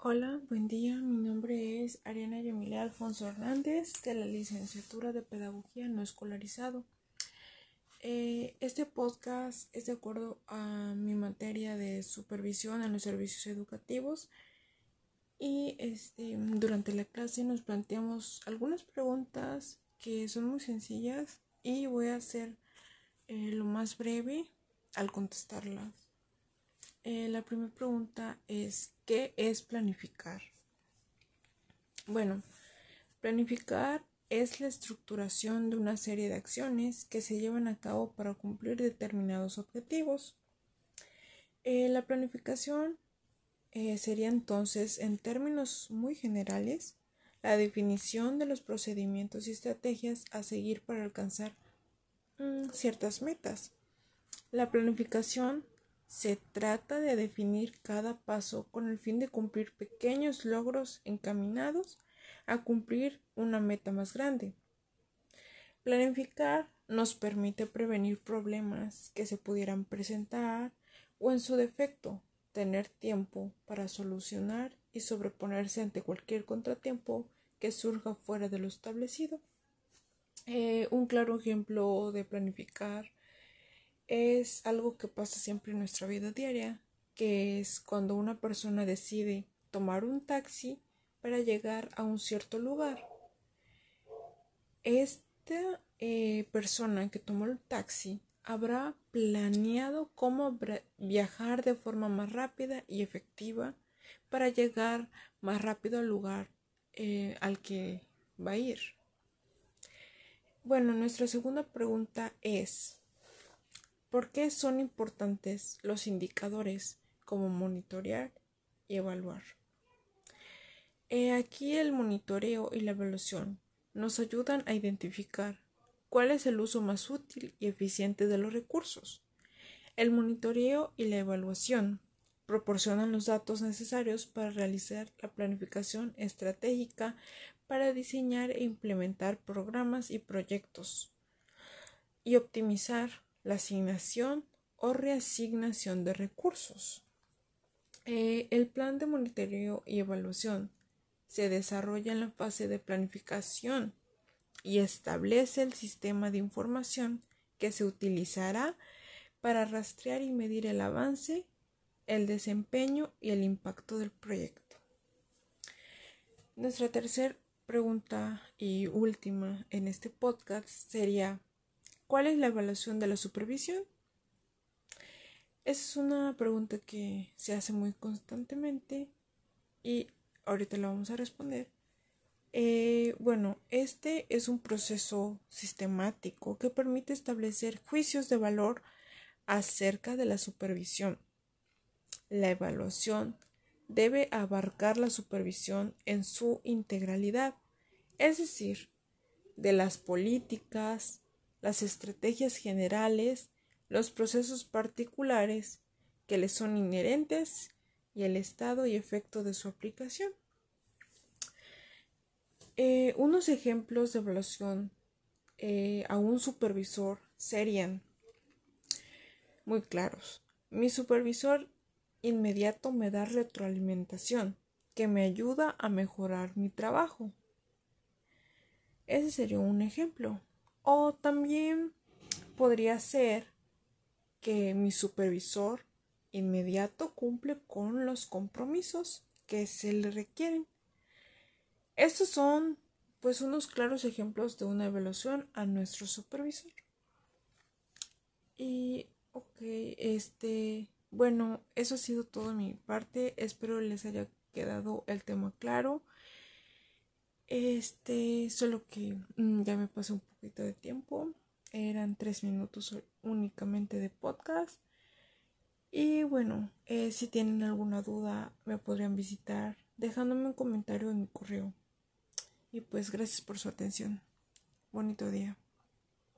Hola, buen día. Mi nombre es Ariana Yamila Alfonso Hernández de la licenciatura de Pedagogía no escolarizado. Eh, este podcast es de acuerdo a mi materia de supervisión en los servicios educativos y este, durante la clase nos planteamos algunas preguntas que son muy sencillas y voy a ser eh, lo más breve al contestarlas. Eh, la primera pregunta es, ¿qué es planificar? Bueno, planificar es la estructuración de una serie de acciones que se llevan a cabo para cumplir determinados objetivos. Eh, la planificación eh, sería entonces, en términos muy generales, la definición de los procedimientos y estrategias a seguir para alcanzar mm, ciertas metas. La planificación se trata de definir cada paso con el fin de cumplir pequeños logros encaminados a cumplir una meta más grande. Planificar nos permite prevenir problemas que se pudieran presentar o en su defecto tener tiempo para solucionar y sobreponerse ante cualquier contratiempo que surja fuera de lo establecido. Eh, un claro ejemplo de planificar es algo que pasa siempre en nuestra vida diaria, que es cuando una persona decide tomar un taxi para llegar a un cierto lugar. Esta eh, persona que tomó el taxi habrá planeado cómo viajar de forma más rápida y efectiva para llegar más rápido al lugar eh, al que va a ir. Bueno, nuestra segunda pregunta es, ¿Por qué son importantes los indicadores como monitorear y evaluar? aquí el monitoreo y la evaluación nos ayudan a identificar cuál es el uso más útil y eficiente de los recursos. El monitoreo y la evaluación proporcionan los datos necesarios para realizar la planificación estratégica para diseñar e implementar programas y proyectos y optimizar la asignación o reasignación de recursos. Eh, el plan de monitoreo y evaluación se desarrolla en la fase de planificación y establece el sistema de información que se utilizará para rastrear y medir el avance, el desempeño y el impacto del proyecto. Nuestra tercera pregunta y última en este podcast sería ¿Cuál es la evaluación de la supervisión? Esa es una pregunta que se hace muy constantemente y ahorita la vamos a responder. Eh, bueno, este es un proceso sistemático que permite establecer juicios de valor acerca de la supervisión. La evaluación debe abarcar la supervisión en su integralidad, es decir, de las políticas, las estrategias generales, los procesos particulares que le son inherentes y el estado y efecto de su aplicación. Eh, unos ejemplos de evaluación eh, a un supervisor serían muy claros. Mi supervisor inmediato me da retroalimentación que me ayuda a mejorar mi trabajo. Ese sería un ejemplo. O también podría ser que mi supervisor inmediato cumple con los compromisos que se le requieren. Estos son pues unos claros ejemplos de una evaluación a nuestro supervisor. Y ok, este, bueno, eso ha sido todo de mi parte. Espero les haya quedado el tema claro. Este, solo que mm, ya me pasó un poquito de tiempo. Eran tres minutos únicamente de podcast. Y bueno, eh, si tienen alguna duda, me podrían visitar dejándome un comentario en mi correo. Y pues gracias por su atención. Bonito día.